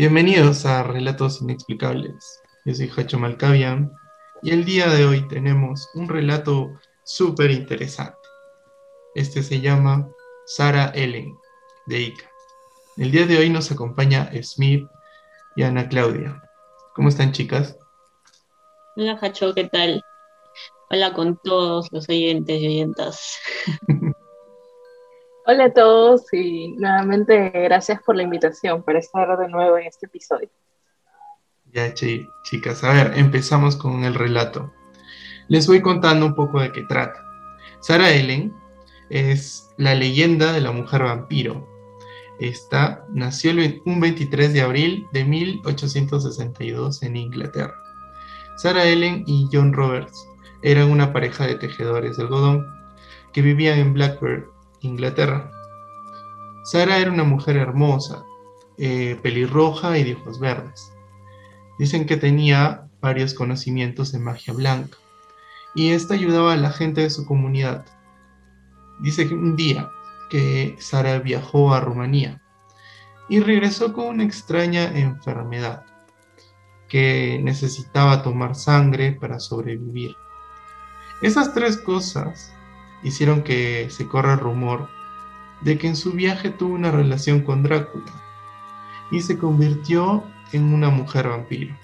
Bienvenidos a Relatos Inexplicables. Yo soy Hacho Malcavian y el día de hoy tenemos un relato súper interesante. Este se llama Sara Ellen, de Ica. El día de hoy nos acompaña Smith y Ana Claudia. ¿Cómo están, chicas? Hola, Hacho, ¿qué tal? Hola con todos los oyentes y oyentas. Hola a todos y nuevamente gracias por la invitación para estar de nuevo en este episodio. Ya, chicas, a ver, empezamos con el relato. Les voy contando un poco de qué trata. Sarah Ellen es la leyenda de la mujer vampiro. Esta nació un 23 de abril de 1862 en Inglaterra. Sarah Ellen y John Roberts eran una pareja de tejedores de algodón que vivían en Blackbird, Inglaterra. Sara era una mujer hermosa, eh, pelirroja y de ojos verdes. Dicen que tenía varios conocimientos de magia blanca y esta ayudaba a la gente de su comunidad. Dice que un día que Sara viajó a Rumanía y regresó con una extraña enfermedad que necesitaba tomar sangre para sobrevivir. Esas tres cosas hicieron que se corra el rumor de que en su viaje tuvo una relación con Drácula y se convirtió en una mujer vampiro.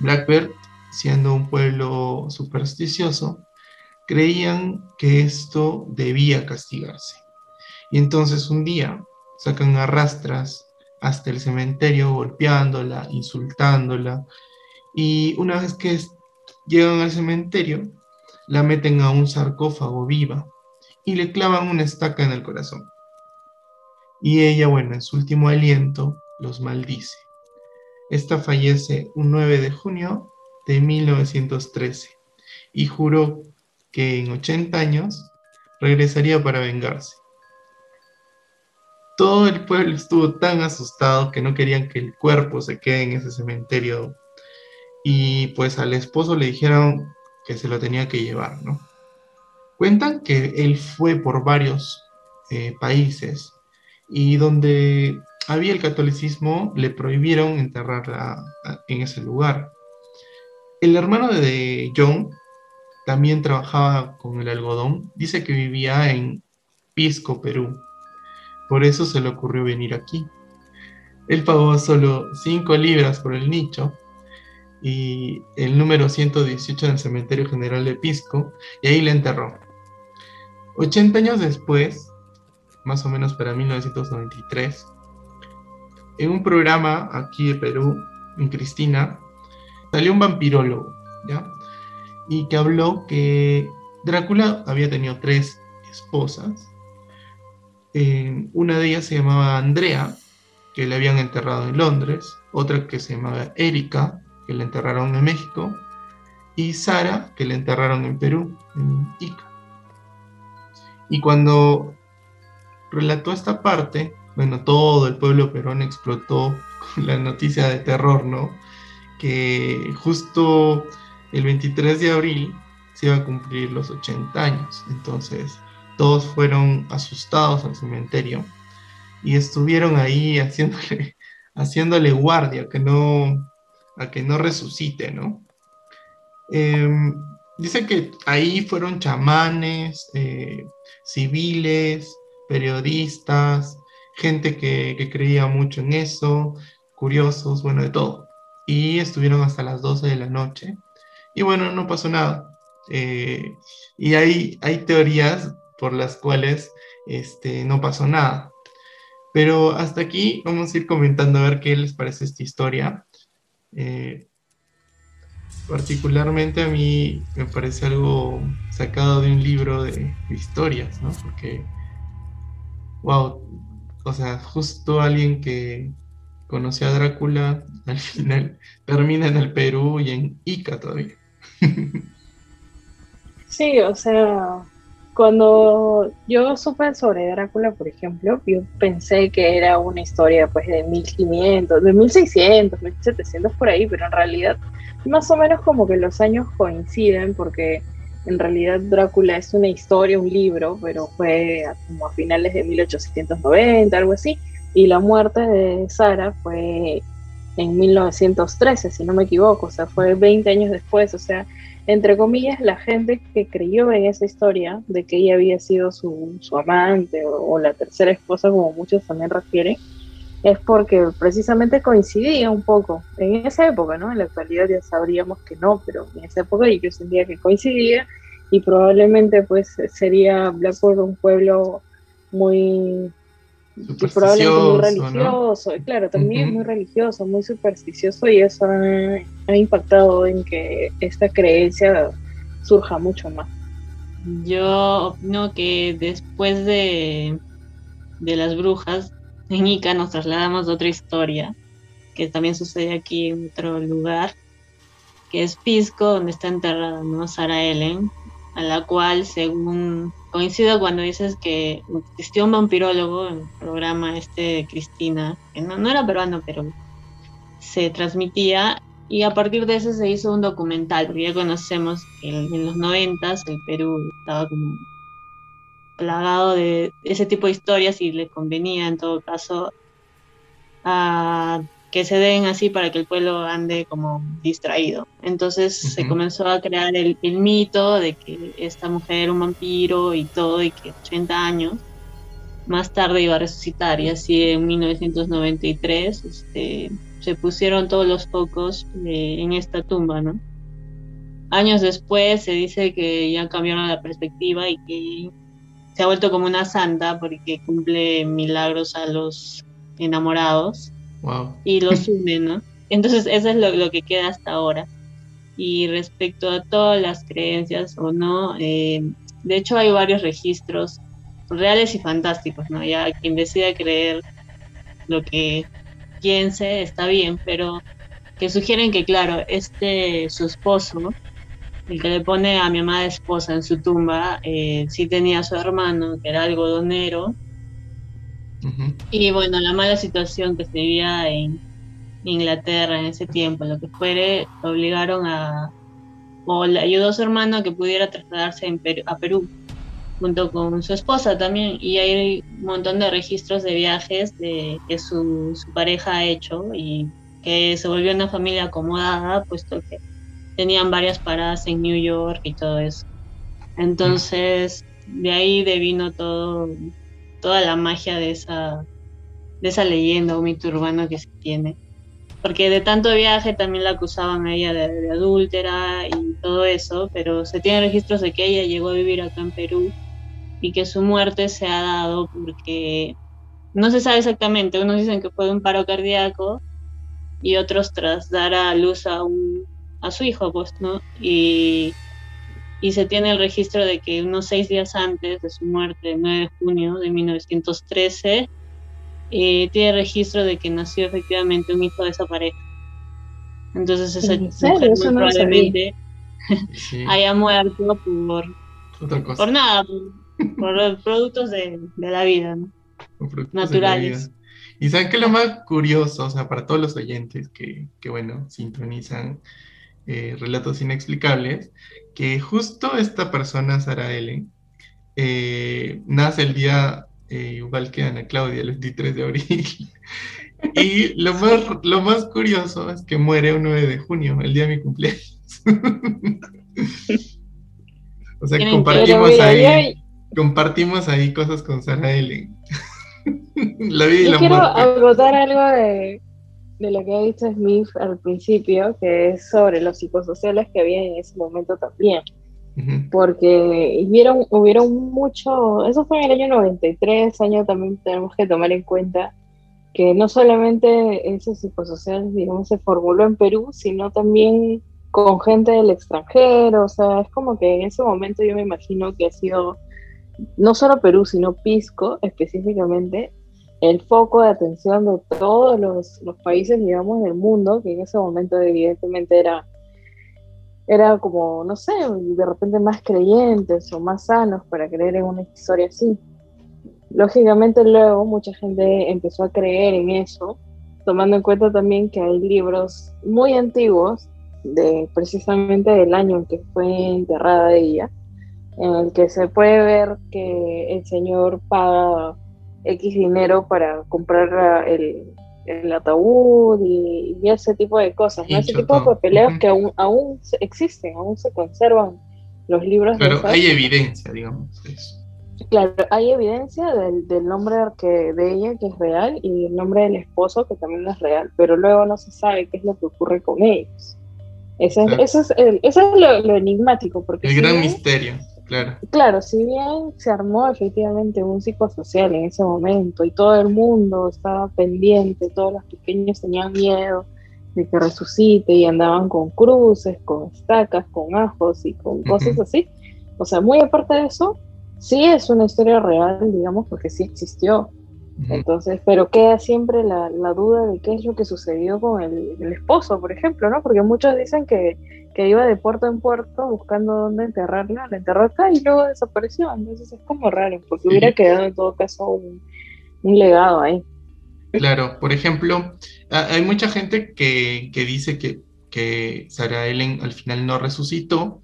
Blackbird, siendo un pueblo supersticioso, creían que esto debía castigarse. Y entonces un día sacan arrastras hasta el cementerio golpeándola, insultándola, y una vez que llegan al cementerio, la meten a un sarcófago viva y le clavan una estaca en el corazón. Y ella, bueno, en su último aliento, los maldice. Esta fallece un 9 de junio de 1913 y juró que en 80 años regresaría para vengarse. Todo el pueblo estuvo tan asustado que no querían que el cuerpo se quede en ese cementerio y pues al esposo le dijeron que se lo tenía que llevar, ¿no? Cuentan que él fue por varios eh, países y donde había el catolicismo le prohibieron enterrarla en ese lugar. El hermano de John también trabajaba con el algodón, dice que vivía en Pisco, Perú. Por eso se le ocurrió venir aquí. Él pagó solo 5 libras por el nicho y el número 118 en el Cementerio General de Pisco, y ahí le enterró. 80 años después, más o menos para 1993, en un programa aquí de Perú, en Cristina, salió un vampirólogo, ¿ya? Y que habló que Drácula había tenido tres esposas. Eh, una de ellas se llamaba Andrea, que le habían enterrado en Londres, otra que se llamaba Erika, que le enterraron en México, y Sara, que le enterraron en Perú, en Ica. Y cuando relató esta parte, bueno, todo el pueblo peruano explotó con la noticia de terror, ¿no? Que justo el 23 de abril se iba a cumplir los 80 años. Entonces, todos fueron asustados al cementerio y estuvieron ahí haciéndole, haciéndole guardia, que no, a que no resucite, ¿no? Em, dice que ahí fueron chamanes, eh, civiles, periodistas, gente que, creía mucho en eso, curiosos, bueno, de todo. Y estuvieron hasta las 12 de la noche. Y bueno, no pasó nada. Eh, y hay, hay teorías por las cuales este, no pasó nada. Pero hasta aquí vamos a ir comentando a ver qué les parece esta historia. Eh, particularmente a mí me parece algo sacado de un libro de, historias, ¿no? Porque, wow, o sea, justo alguien que conoció a Drácula al final termina en el Perú y en Ica todavía. Sí, o sea, cuando yo supe sobre Drácula, por ejemplo, yo pensé que era una historia pues de 1500, de 1600, 1700 por ahí, pero en realidad más o menos como que los años coinciden porque en realidad Drácula es una historia, un libro, pero fue como a finales de 1890, algo así, Y la muerte de Sara fue en 1913, si no me equivoco, o sea, fue 20 años después, o sea, entre comillas, la gente que creyó en esa historia de que ella había sido su, amante o, la tercera esposa, como muchos también refieren, es porque precisamente coincidía un poco en esa época, ¿no? En la actualidad ya sabríamos que no, pero en esa época yo sentía que coincidía y probablemente pues sería Blackpool un pueblo muy probablemente muy religioso, claro, también muy religioso, muy supersticioso y eso ha, impactado en que esta creencia surja mucho más. Yo opino que después de, de las brujas, en Ica nos trasladamos a otra historia, que también sucede aquí en otro lugar, que es Pisco, donde está enterrada ¿no? Sara Ellen, a la cual, según coincido cuando dices que existió un vampirólogo en el programa este de Cristina, que no, no era peruano, pero se transmitía, y a partir de ese se hizo un documental, porque ya conocemos que en los noventas el Perú estaba como plagado de ese tipo de historias y le convenía en todo caso a que se den así para que el pueblo ande como distraído. Entonces se comenzó a crear el, mito de que esta mujer era un vampiro y todo, y que 80 años más tarde iba a resucitar. Y así en 1993 este, se pusieron todos los focos eh, en esta tumba, ¿no? Años después se dice que ya cambiaron la perspectiva y que se ha vuelto como una santa porque cumple milagros a los enamorados y los une, ¿no? Entonces eso es lo, que queda hasta ahora. Y respecto a todas las creencias o no, eh, de hecho hay varios registros reales y fantásticos, ¿no? Ya quien decida creer lo que piense está bien, pero que sugieren que, claro, este, su esposo, el que le pone a mi amada esposa en su tumba, eh, sí tenía a su hermano, que era algodonero, y bueno, la mala situación que se vivía en Inglaterra en ese tiempo, lo que fuere, obligaron a, o le ayudó a su hermano a que pudiera trasladarse a Perú, junto con su esposa también, y hay un montón de registros de viajes de, que su, su pareja ha hecho y que se volvió una familia acomodada, puesto que tenían varias paradas en New York y todo eso. Entonces, de ahí devino todo toda la magia de esa, de esa leyenda o mito urbano que se tiene. Porque de tanto viaje también la acusaban a ella de, adúltera y todo eso, pero se tienen registros de que ella llegó a vivir acá en Perú y que su muerte se ha dado porque no se sabe exactamente. Unos dicen que fue un paro cardíaco y otros tras dar a luz a, un, a su hijo, pues, ¿no? Y y se tiene el registro de que unos seis días antes de su muerte, el 9 de junio de 1913, eh, tiene registro de que nació efectivamente un hijo de esa pareja. Entonces esa mujer muy probablemente haya muerto por, por nada, por, los productos de, la vida, ¿no? naturales. Y saben que lo más curioso, o sea, para todos los oyentes que, que bueno, sintonizan eh, relatos inexplicables, que justo esta persona, Sara Ellen, eh, nace el día eh, igual que Ana Claudia, el 23 de abril. y lo más, lo más curioso es que muere un 9 de junio, el día de mi cumpleaños. o sea, compartimos ahí, compartimos ahí cosas con Sara Ellen. la vida y Yo quiero agotar algo de, de lo que ha dicho Smith al principio, que es sobre los psicosociales que había en ese momento también. Porque hubieron, hubieron mucho, eso fue en el año 93, año también tenemos que tomar en cuenta que no solamente ese psicosocial, digamos, se formuló en Perú, sino también con gente del extranjero, o sea, es como que en ese momento yo me imagino que ha sido no solo Perú, sino Pisco específicamente, el foco de atención de todos los, países, digamos, del mundo, que en ese momento evidentemente era, era como, no sé, de repente más creyentes o más sanos para creer en una historia así. Lógicamente luego mucha gente empezó a creer en eso, tomando en cuenta también que hay libros muy antiguos, de precisamente del año en que fue enterrada ella, en el que se puede ver que el Señor paga X dinero para comprar el, el ataúd y, ese tipo de cosas, ¿no? ese tipo de papeleos que aún, aún existen, aún se conservan los libros. Pero hay evidencia, digamos, eso. Claro, hay evidencia del, del nombre que, de ella que es real y el nombre del esposo que también es real, pero luego no se sabe qué es lo que ocurre con ellos. Eso es, eso es, eso es lo, enigmático. Porque el gran misterio, claro. Claro, si bien se armó efectivamente un psicosocial en ese momento y todo el mundo estaba pendiente, todos los pequeños tenían miedo de que resucite y andaban con cruces, con estacas, con ajos y con cosas así. O sea, muy aparte de eso, sí es una historia real, digamos, porque sí existió. Entonces, pero queda siempre la, duda de qué es lo que sucedió con el, esposo, por ejemplo, ¿no? Porque muchos dicen que, iba de puerto en puerto buscando dónde enterrarla, la enterró acá y luego desapareció. Entonces es como raro, porque hubiera quedado en todo caso un, legado ahí. Claro, por ejemplo, hay mucha gente que, dice que, que Sarah Ellen al final no resucitó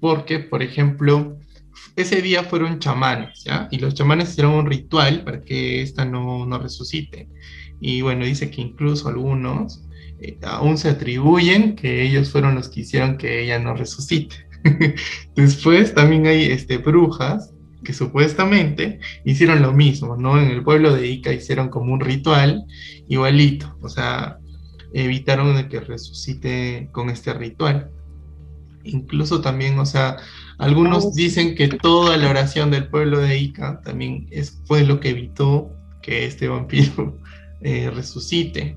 porque, por ejemplo, ese día fueron chamanes, ¿ya? Y los chamanes hicieron un ritual para que esta no, no resucite. Y bueno, dice que incluso algunos eh, aún se atribuyen que ellos fueron los que hicieron que ella no resucite. Después también hay este, brujas que supuestamente hicieron lo mismo, ¿no? En el pueblo de Ica hicieron como un ritual igualito, o sea, evitaron de que resucite con este ritual. Incluso también, o sea, algunos dicen que toda la oración del pueblo de Ica también es, fue lo que evitó que este vampiro eh, resucite.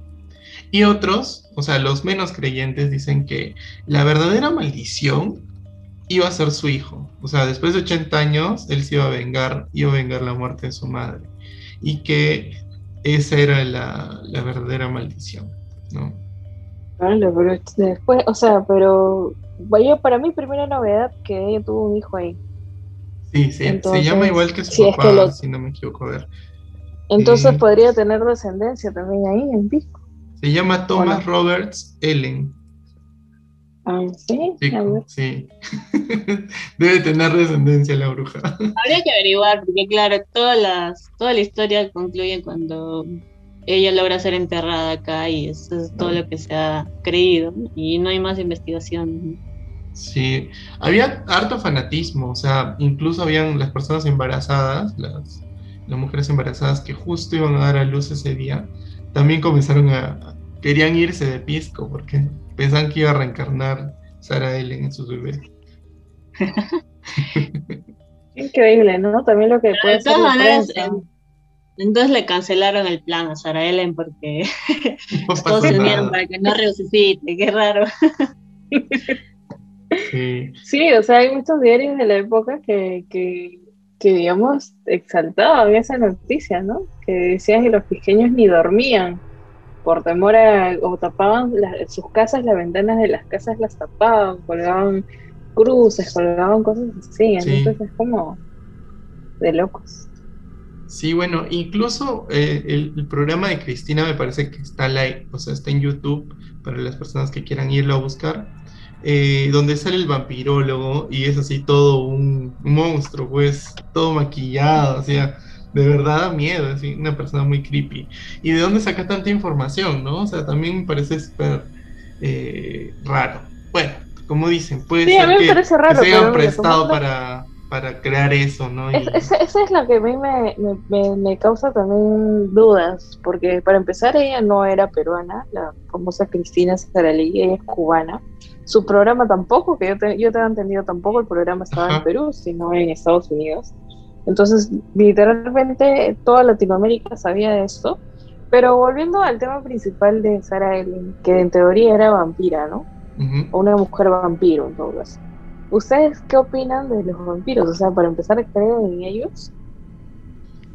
Y otros, o sea, los menos creyentes dicen que la verdadera maldición iba a ser su hijo. O sea, después de 80 años, él se iba a vengar, iba a vengar la muerte de su madre. Y que esa era la, la verdadera maldición, ¿no? Vale, pero después, o sea, pero bueno, para mí, primera novedad que ella tuvo un hijo ahí. Sí, sí, se llama igual que su papá, si no me equivoco, a ver. Entonces podría tener descendencia también ahí en Pisco. Se llama Thomas Roberts Ellen. Ah, sí, sí. Debe tener descendencia la bruja. Habría que averiguar, porque claro, todas las, toda la historia concluye cuando ella logra ser enterrada acá y eso es todo lo que se ha creído y no hay más investigación. Sí, había harto fanatismo, o sea, incluso habían las personas embarazadas, las, las mujeres embarazadas que justo iban a dar a luz ese día, también comenzaron a, querían irse de pisco porque pensaban que iba a reencarnar Sara Ellen en sus bebés. Increíble, ¿no? También lo que puede ser entonces le cancelaron el plan a Sara Ellen porque todos se unieron para que no resucite, qué raro. Sí. o sea, hay muchos diarios de la época que, que, digamos, exaltaban esa noticia, ¿no? Que decían que los pequeños ni dormían por temor a, o tapaban sus casas, las ventanas de las casas las tapaban, colgaban cruces, colgaban cosas así, entonces es como de locos. Sí, bueno, incluso eh, el, programa de Cristina me parece que está live, o sea, está en YouTube para las personas que quieran irlo a buscar, eh, donde sale el vampirólogo y es así todo un, monstruo, pues, todo maquillado, o sea, de verdad da miedo, es una persona muy creepy. ¿Y de dónde saca tanta información, no? O sea, también me parece súper eh, raro. Bueno, como dicen, puede ser que, se hayan prestado para para crear eso, ¿no? esa es la que a mí me, causa también dudas, porque para empezar ella no era peruana, la famosa Cristina Saralegui, ella es cubana. Su programa tampoco, que yo, te, yo tengo entendido tampoco, el programa estaba en Perú, sino en Estados Unidos. Entonces, literalmente toda Latinoamérica sabía de esto. Pero volviendo al tema principal de Sara Ellen, que en teoría era vampira, ¿no? O una mujer vampiro, en todo caso. ¿Ustedes qué opinan de los vampiros? O sea, para empezar, ¿creen en ellos?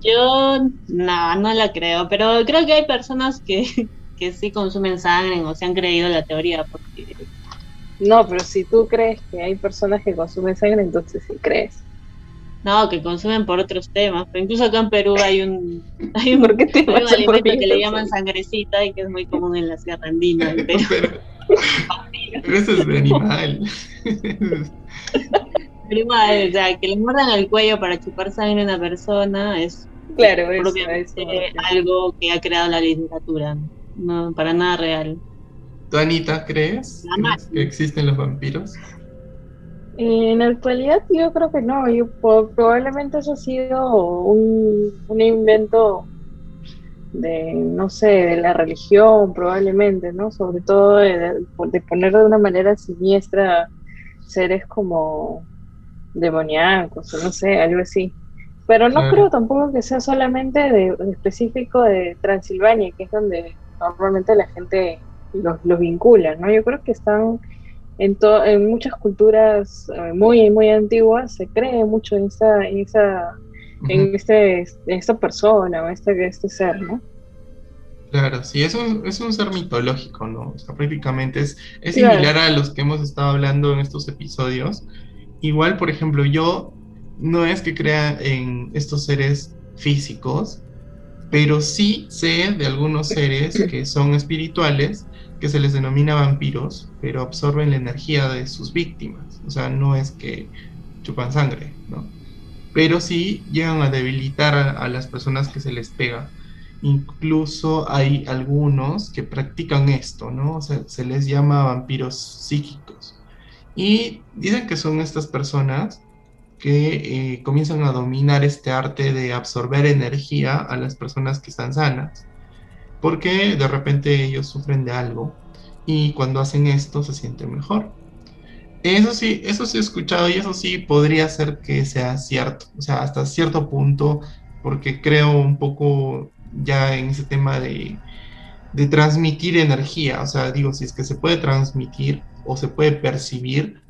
Yo no, no la creo, pero creo que hay personas que, que sí consumen sangre o se han creído la teoría. Porque... No, pero si tú crees que hay personas que consumen sangre, entonces sí crees. No, que consumen por otros temas. Pero incluso acá en Perú hay un, hay un, ¿Por qué te hay un alimento que le llaman sangrecita y que es muy común en la Sierra Andina. Pero, pero eso es de animal. Pero igual, o sea, que le muerdan el cuello para chupar sangre a una persona es Claro, es propiamente algo que ha creado la literatura, no para nada real. ¿Tú, Anita, crees, que existen los vampiros? En la actualidad yo creo que no, yo, probablemente eso ha sido un, un invento de, no sé, de la religión, probablemente, ¿no? Sobre todo de, poner de una manera siniestra seres como demoníacos, o no sé, algo así. Pero no creo tampoco que sea solamente de, específico de Transilvania, que es donde normalmente la gente los, los vincula, ¿no? Yo creo que están en, en muchas culturas eh, muy, muy antiguas, se cree mucho en esa, en esa en, este, esta persona o este, este ser, ¿no? Claro, sí, es un, es un ser mitológico, ¿no? O sea, prácticamente es, es similar a los que hemos estado hablando en estos episodios. Igual, por ejemplo, yo no es que crea en estos seres físicos, pero sí sé de algunos seres que son espirituales, que se les denomina vampiros, pero absorben la energía de sus víctimas. O sea, no es que chupan sangre, ¿no? Pero sí llegan a debilitar a, las personas que se les pega. Incluso hay algunos que practican esto, ¿no? O sea, se les llama vampiros psíquicos. Y dicen que son estas personas que eh, comienzan a dominar este arte de absorber energía a las personas que están sanas, porque de repente ellos sufren de algo y cuando hacen esto se sienten mejor. Eso sí, eso sí he escuchado y eso sí podría ser que sea cierto, o sea, hasta cierto punto, porque creo un poco ya en ese tema de, transmitir energía, o sea, digo, si es que se puede transmitir o se puede percibir,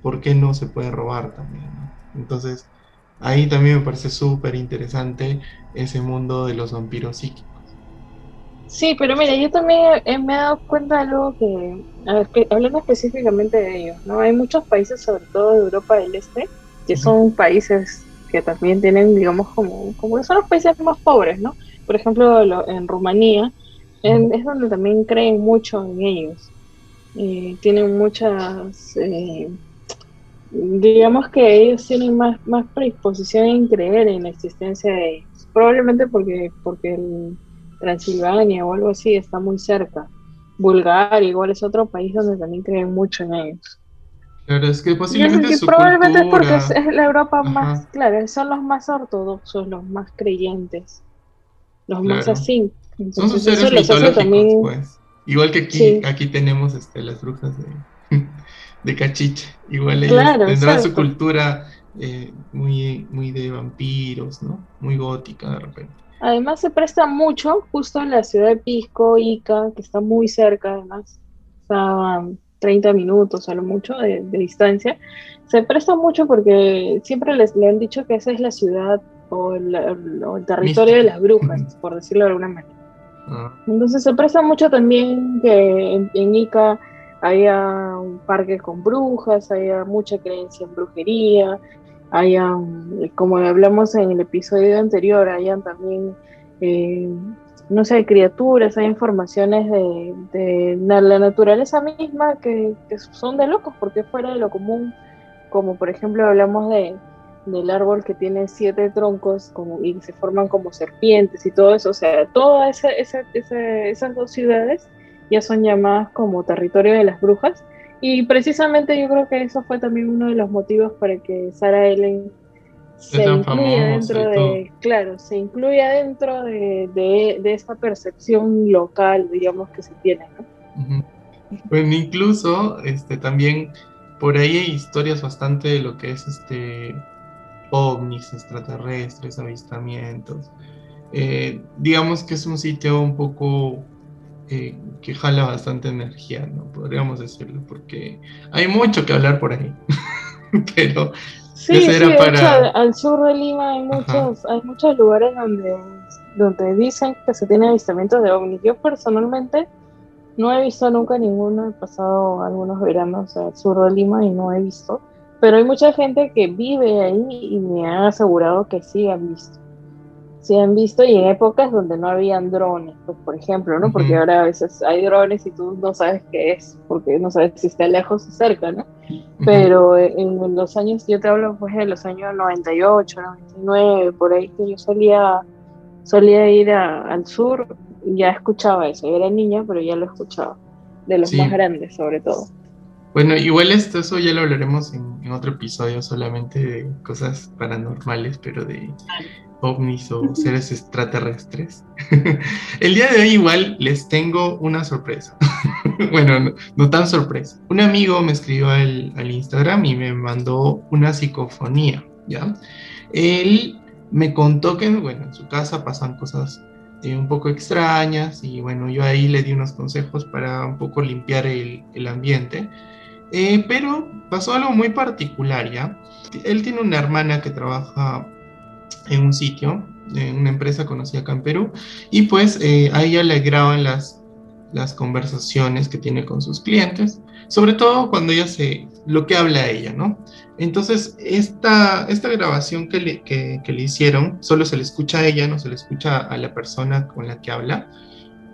¿por qué no se puede robar también? Entonces, ahí también me parece súper interesante ese mundo de los vampiros psíquicos. Sí, pero mira, yo también me he dado cuenta de algo que, hablando específicamente de ellos, ¿no? Hay muchos países, sobre todo de Europa del Este, que son países que también tienen, digamos, como, como que son los países más pobres, ¿no? Por ejemplo, en Rumanía, es donde también creen mucho en ellos. Eh, tienen muchas, eh, digamos que ellos tienen más, más predisposición en creer en la existencia de ellos. Probablemente porque, porque el Transilvania o algo así está muy cerca. Bulgaria igual es otro país donde también creen mucho en ellos. Claro, es que posiblemente su probablemente es porque es, la Europa más, claro, son los más ortodoxos, los más creyentes, los más así. son sus seres mitológicos, también... pues. Igual que aquí, aquí tenemos este, las brujas de, de Cachiche. Igual ellos tendrán su cultura eh, muy, muy de vampiros, ¿no? Muy gótica de repente. Además se presta mucho, justo en la ciudad de Pisco, Ica, que está muy cerca además, está 30 minutos a lo mucho de, distancia, se presta mucho porque siempre les le han dicho que esa es la ciudad o el, territorio de las brujas, por decirlo de alguna manera. Ah. Entonces se presta mucho también que en, Ica haya un parque con brujas, haya mucha creencia en brujería, hayan, como hablamos en el episodio anterior, hayan también, eh, no sé, criaturas, hay informaciones de, la naturaleza misma que, son de locos, porque fuera de lo común, como por ejemplo hablamos de, del árbol que tiene siete troncos como, y se forman como serpientes y todo eso, o sea, todas esas dos ciudades ya son llamadas como territorio de las brujas y precisamente yo creo que eso fue también uno de los motivos para que Sarah Ellen se incluya dentro de, claro, se incluya dentro de, de, esta percepción local, digamos, que se tiene, ¿no? Bueno, incluso este también por ahí hay historias bastante de lo que es este ovnis, extraterrestres, avistamientos. Eh, digamos que es un sitio un poco que jala bastante energía, ¿no? Podríamos decirlo, porque hay mucho que hablar por ahí. Pero sí, era para... al, sur de Lima hay muchos, hay muchos lugares donde, donde dicen que se tiene avistamientos de ovnis. Yo personalmente no he visto nunca ninguno, he pasado algunos veranos al sur de Lima y no he visto, pero hay mucha gente que vive ahí y me han asegurado que sí han visto. Sí han visto y en épocas donde no habían drones, pues por ejemplo, ¿no? Porque ahora a veces hay drones y tú no sabes qué es, porque no sabes si está lejos o cerca, ¿no? Pero en los años, yo te hablo pues de los años 98, 99, por ahí que yo solía, solía ir al sur, ya escuchaba eso, yo era niña, pero ya lo escuchaba, de los más grandes sobre todo. Bueno, igual esto, eso ya lo hablaremos en, en, otro episodio solamente de cosas paranormales, pero de ovnis o seres extraterrestres. El día de hoy igual les tengo una sorpresa. bueno, no, tan sorpresa. Un amigo me escribió al, Instagram y me mandó una psicofonía, ¿ya? Él me contó que, bueno, en su casa pasan cosas eh, un poco extrañas y bueno, yo ahí le di unos consejos para un poco limpiar el, ambiente. Eh, pero pasó algo muy particular, ¿ya? Él tiene una hermana que trabaja en un sitio, en una empresa conocida acá en Perú, y pues eh, a ella le graban las, las conversaciones que tiene con sus clientes, sobre todo cuando ella se, lo que habla ella, ¿no? Entonces, esta, esta grabación que le, que, que le hicieron, solo se le escucha a ella, no se le escucha a la persona con la que habla,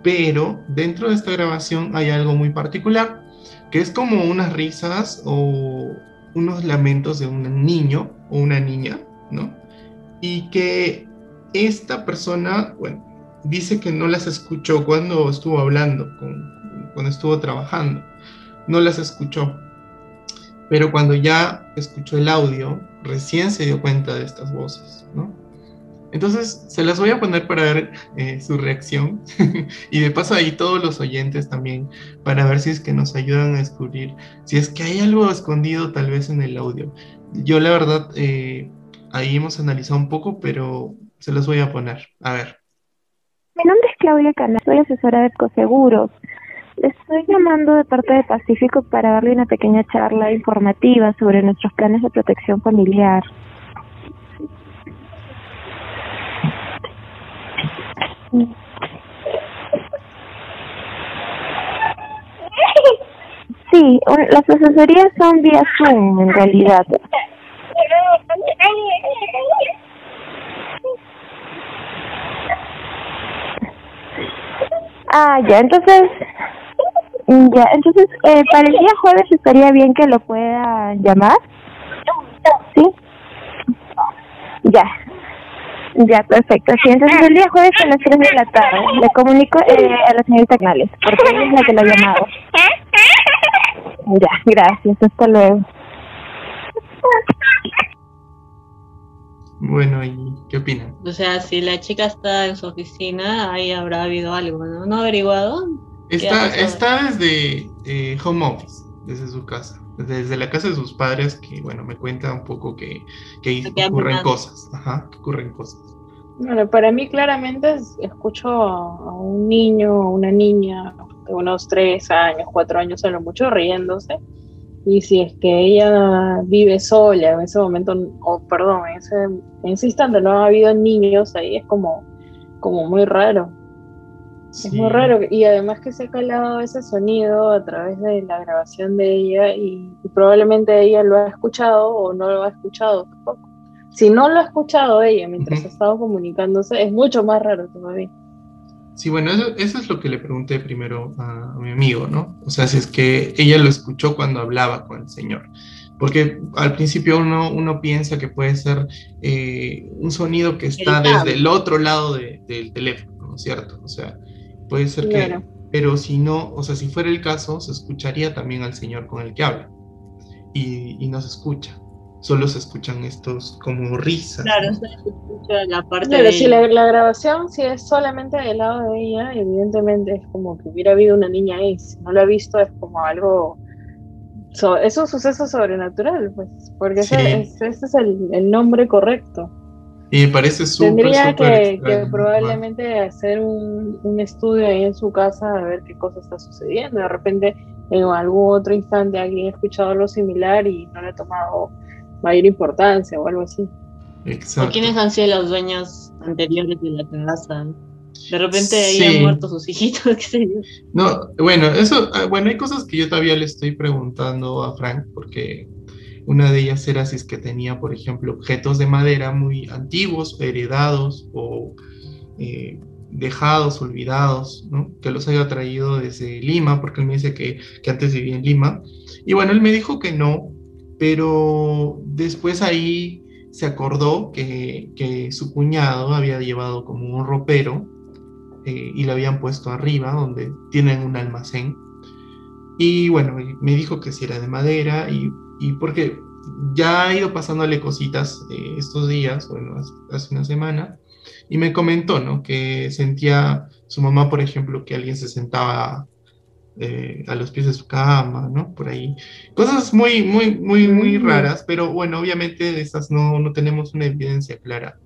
pero dentro de esta grabación hay algo muy particular, que es como unas risas o unos lamentos de un niño o una niña, ¿no? y que esta persona, bueno, dice que no las escuchó cuando estuvo hablando, cuando estuvo trabajando, no las escuchó. Pero cuando ya escuchó el audio, recién se dio cuenta de estas voces, ¿no? Entonces, se las voy a poner para ver eh, su reacción y de paso ahí todos los oyentes también para ver si es que nos ayudan a descubrir si es que hay algo escondido tal vez en el audio. Yo la verdad eh, ahí hemos analizado un poco, pero se los voy a poner. A ver. Mi nombre es Claudia Cana, soy asesora de Ecoseguros. Le estoy llamando de parte de Pacífico para darle una pequeña charla informativa sobre nuestros planes de protección familiar. Sí, las asesorías son vía Zoom en realidad. Ah, ya, entonces, ya, entonces, eh, para el día jueves estaría bien que lo pueda llamar. ¿Sí? Ya. Ya, perfecto. Sí, entonces el día jueves a las 3 de la tarde le comunico eh, a la señorita Canales, porque ella es la que lo ha llamado. Ya, gracias. Hasta luego. Bueno, ¿y qué opinan? O sea, si la chica está en su oficina, ahí habrá habido algo, ¿no? ¿No ha averiguado? Está, está desde eh, home office, desde su casa, desde la casa de sus padres, que bueno, me cuenta un poco que, que ocurren cosas, ajá, que ocurren cosas. Bueno, para mí claramente escucho a un niño o una niña de unos tres años, cuatro años a lo mucho riéndose y si es que ella vive sola en ese momento, o perdón, en ese, en ese instante no ha habido niños ahí, es como, como muy raro. Es muy raro y además que se ha calado ese sonido a través de la grabación de ella y, probablemente ella lo ha escuchado o no lo ha escuchado tampoco. Si no lo ha escuchado ella mientras ha estado comunicándose, es mucho más raro todavía. Sí, bueno, eso, es lo que le pregunté primero a, mi amigo, ¿no? O sea, si es que ella lo escuchó cuando hablaba con el Señor. Porque al principio uno, uno piensa que puede ser eh, un sonido que está desde el otro lado del teléfono, ¿no es cierto? O sea, puede ser que... Pero si no, o sea, si fuera el caso, se escucharía también al Señor con el que habla. Y, y no se escucha solo se escuchan estos como risas. Claro, se escucha la parte Pero si la, grabación, si es solamente del lado de ella, evidentemente es como que hubiera habido una niña ahí. Si no lo ha visto, es como algo. es un suceso sobrenatural, pues, porque ese, es el, nombre correcto. Y me parece súper. Tendría que, probablemente hacer un, un estudio ahí en su casa a ver qué cosa está sucediendo. De repente, en algún otro instante, alguien ha escuchado algo similar y no le ha tomado mayor importancia o algo así. Exacto. quiénes han sido los dueños anteriores de la casa? De repente ahí han muerto sus hijitos, qué sé yo. No, bueno, eso, ah, bueno, hay cosas que yo todavía le estoy preguntando a Frank, porque Una de ellas era si es que tenía, por ejemplo, objetos de madera muy antiguos, heredados o eh, dejados, olvidados, que los haya traído desde Lima, porque él me dice que, que antes vivía en Lima. Y bueno, él me dijo que no, pero después ahí se acordó que, que su cuñado había llevado como un ropero eh, y lo habían puesto arriba, donde tienen un almacén. Y bueno, me dijo que si era de madera y, y porque ya ha ido pasándole cositas eh, estos días, bueno, hace una semana, y me comentó, ¿no? Que sentía su mamá, por ejemplo, que alguien se sentaba eh, a los pies de su cama, ¿no? Por ahí. Cosas muy, muy, muy, muy raras, pero bueno, obviamente de estas no, no tenemos una evidencia clara.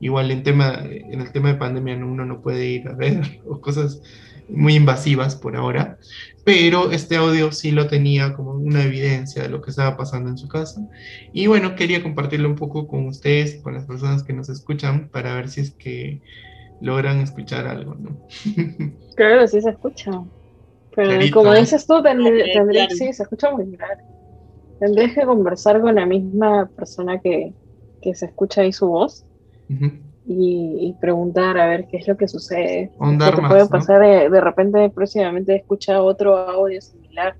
Igual en, tema, en el tema de pandemia uno no puede ir a ver o cosas muy invasivas por ahora, pero este audio sí lo tenía como una evidencia de lo que estaba pasando en su casa. Y bueno, quería compartirlo un poco con ustedes, con las personas que nos escuchan, para ver si es que logran escuchar algo, ¿no? Claro, sí se escucha. Pero como dices tú, tendrías, sí, se escucha muy claro. Tendrías que conversar con la misma persona que, que se escucha ahí su voz y, preguntar a ver qué es lo que sucede. Porque puede pasar de, de, repente próximamente escucha otro audio similar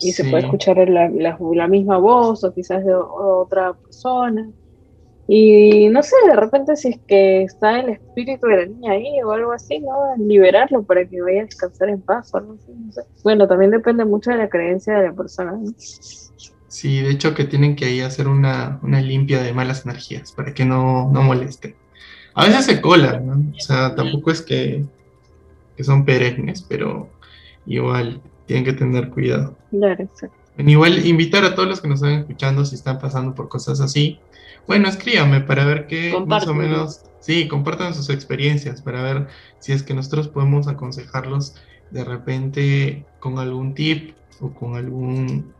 y se puede escuchar la, la, misma voz o quizás de otra persona. Y no sé, de repente si es que está el espíritu de la niña ahí o algo así, ¿no? Liberarlo para que vaya a descansar en paz o algo así, no sé. Bueno, también depende mucho de la creencia de la persona, ¿no? Sí, de hecho que tienen que ahí hacer una, una limpia de malas energías para que no, no moleste. A veces se colan, ¿no? O sea, tampoco es que, que son perennes, pero igual tienen que tener cuidado. Claro, exacto. Igual invitar a todos los que nos están escuchando si están pasando por cosas así. Bueno, escríbanme para ver qué más o menos, sí, compartan sus experiencias para ver si es que nosotros podemos aconsejarlos de repente con algún tip o con algún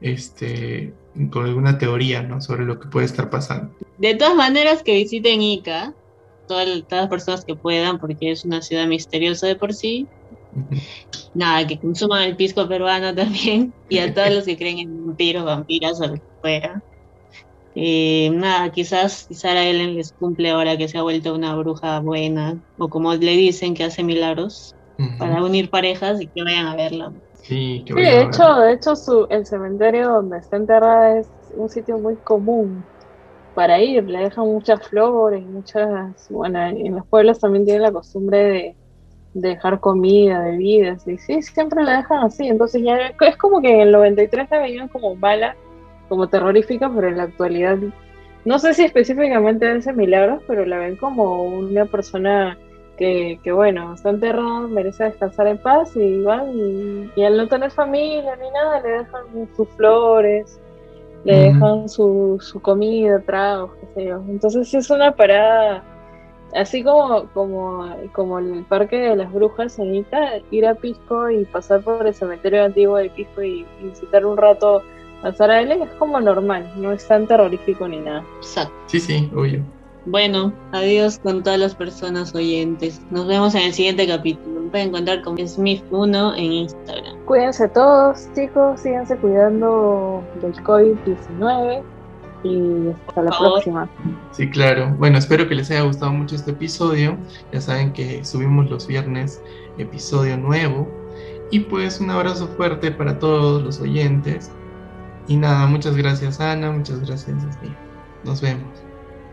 este, con alguna teoría ¿no? sobre lo que puede estar pasando. De todas maneras, que visiten Ica, todas, las personas que puedan, porque es una ciudad misteriosa de por sí. Nada, que consuman el pisco peruano también, y a todos los que creen en vampiros, vampiras o lo que fuera. Eh, nada, quizás Sara Ellen les cumple ahora que se ha vuelto una bruja buena, o como le dicen que hace milagros, para unir parejas y que vayan a verla. Sí, de hecho, de hecho su, el cementerio donde está enterrada es un sitio muy común para ir, le dejan muchas flores, muchas, bueno, en los pueblos también tienen la costumbre de, dejar comida, bebidas, y sí, siempre la dejan así, entonces ya es como que en el 93 la veían como mala, como terrorífica, pero en la actualidad, no sé si específicamente ese milagros, pero la ven como una persona que, bueno, está enterrado, merece descansar en paz y igual, y, al no tener familia ni nada, le dejan sus flores, le dejan su, su comida, tragos, qué sé yo. Entonces es una parada, así como, como, como el Parque de las Brujas en ir a Pisco y pasar por el cementerio antiguo de Pisco y, visitar un rato a Sara L es como normal, no es tan terrorífico ni nada. Exacto. Sí, sí, obvio. Bueno, adiós con todas las personas oyentes. Nos vemos en el siguiente capítulo. Me pueden encontrar con Smith1 en Instagram. Cuídense todos, chicos. Síganse cuidando del COVID-19 y hasta la próxima. Sí, claro. Bueno, espero que les haya gustado mucho este episodio. Ya saben que subimos los viernes episodio nuevo. Y pues un abrazo fuerte para todos los oyentes. Y nada, muchas gracias Ana, muchas gracias Nos vemos.